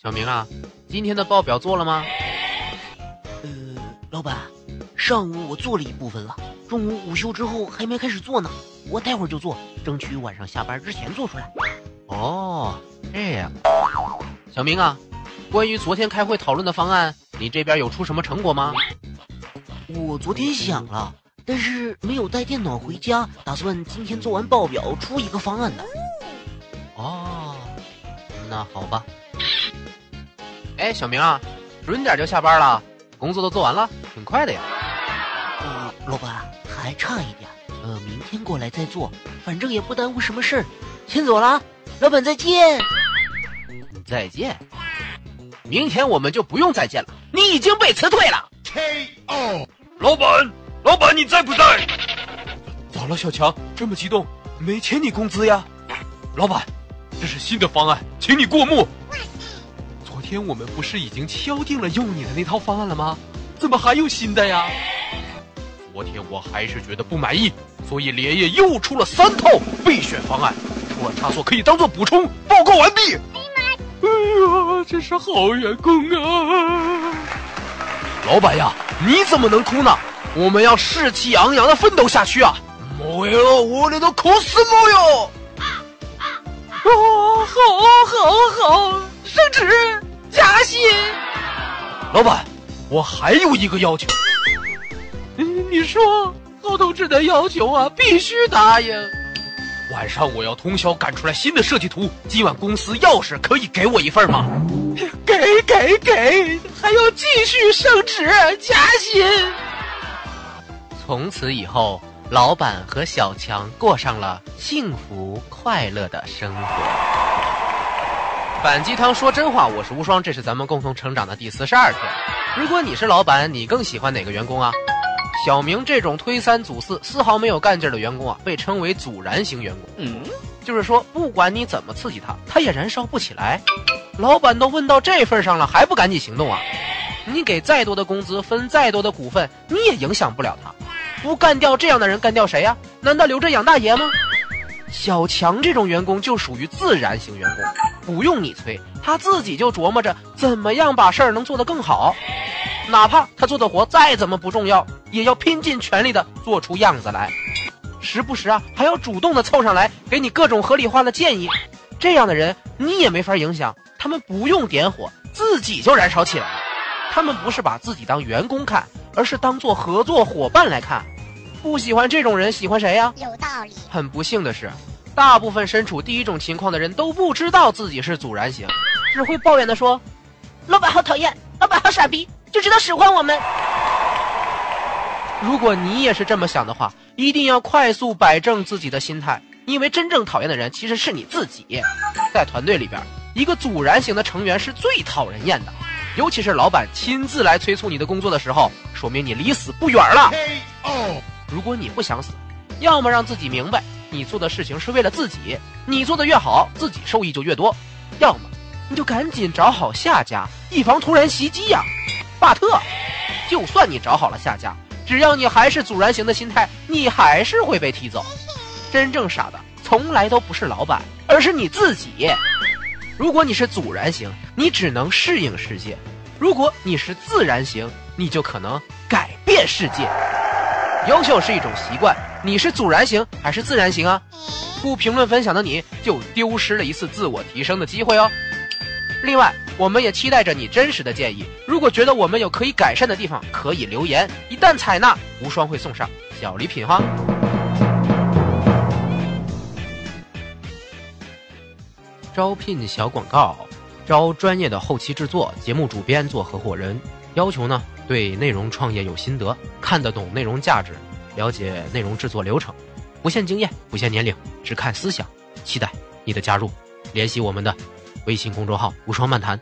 小明啊，今天的报表做了吗？呃，老板，上午我做了一部分了，中午午休之后还没开始做呢，我待会儿就做，争取晚上下班之前做出来。哦，这样。小明啊，关于昨天开会讨论的方案，你这边有出什么成果吗？我昨天想了，但是没有带电脑回家，打算今天做完报表出一个方案的。哦，那好吧。哎，小明啊，准点就下班了，工作都做完了，挺快的呀。呃，老板还差一点，呃，明天过来再做，反正也不耽误什么事儿。先走了，老板再见。再见。明天我们就不用再见了，你已经被辞退了。K.O. 老板，老板你在不在？咋了，小强？这么激动？没欠你工资呀？老板，这是新的方案，请你过目。天我们不是已经敲定了用你的那套方案了吗？怎么还有新的呀？昨天我还是觉得不满意，所以连夜又出了三套备选方案，出了差错可以当做补充。报告完毕。哎呀，真是好员工啊！老板呀，你怎么能哭呢？我们要士气昂扬的奋斗下去啊！没有我的苦死没有。啊，好，好，好，升职。加薪，老板，我还有一个要求。你说，好同志的要求啊，必须答应。晚上我要通宵赶出来新的设计图。今晚公司钥匙可以给我一份吗？给给给，还要继续升职加薪。从此以后，老板和小强过上了幸福快乐的生活。反鸡汤说真话，我是无双，这是咱们共同成长的第四十二天。如果你是老板，你更喜欢哪个员工啊？小明这种推三阻四、丝毫没有干劲的员工啊，被称为阻燃型员工。嗯，就是说，不管你怎么刺激他，他也燃烧不起来。老板都问到这份上了，还不赶紧行动啊？你给再多的工资，分再多的股份，你也影响不了他。不干掉这样的人，干掉谁呀？难道留着养大爷吗？小强这种员工就属于自然型员工，不用你催，他自己就琢磨着怎么样把事儿能做得更好。哪怕他做的活再怎么不重要，也要拼尽全力的做出样子来。时不时啊，还要主动的凑上来给你各种合理化的建议。这样的人你也没法影响，他们不用点火，自己就燃烧起来了。他们不是把自己当员工看，而是当做合作伙伴来看。不喜欢这种人，喜欢谁呀？有道理。很不幸的是，大部分身处第一种情况的人都不知道自己是阻燃型，只会抱怨的说：“老板好讨厌，老板好傻逼，就知道使唤我们。”如果你也是这么想的话，一定要快速摆正自己的心态，因为真正讨厌的人其实是你自己。在团队里边，一个阻燃型的成员是最讨人厌的，尤其是老板亲自来催促你的工作的时候，说明你离死不远了。如果你不想死，要么让自己明白你做的事情是为了自己，你做的越好，自己受益就越多；要么你就赶紧找好下家，以防突然袭击呀。巴特，就算你找好了下家，只要你还是阻燃型的心态，你还是会被踢走。真正傻的从来都不是老板，而是你自己。如果你是阻燃型，你只能适应世界；如果你是自然型，你就可能改变世界。优秀是一种习惯，你是阻燃型还是自然型啊？不评论分享的你就丢失了一次自我提升的机会哦。另外，我们也期待着你真实的建议。如果觉得我们有可以改善的地方，可以留言，一旦采纳，无双会送上小礼品哈。招聘小广告，招专业的后期制作、节目主编做合伙人，要求呢？对内容创业有心得，看得懂内容价值，了解内容制作流程，不限经验，不限年龄，只看思想。期待你的加入，联系我们的微信公众号“无双漫谈”。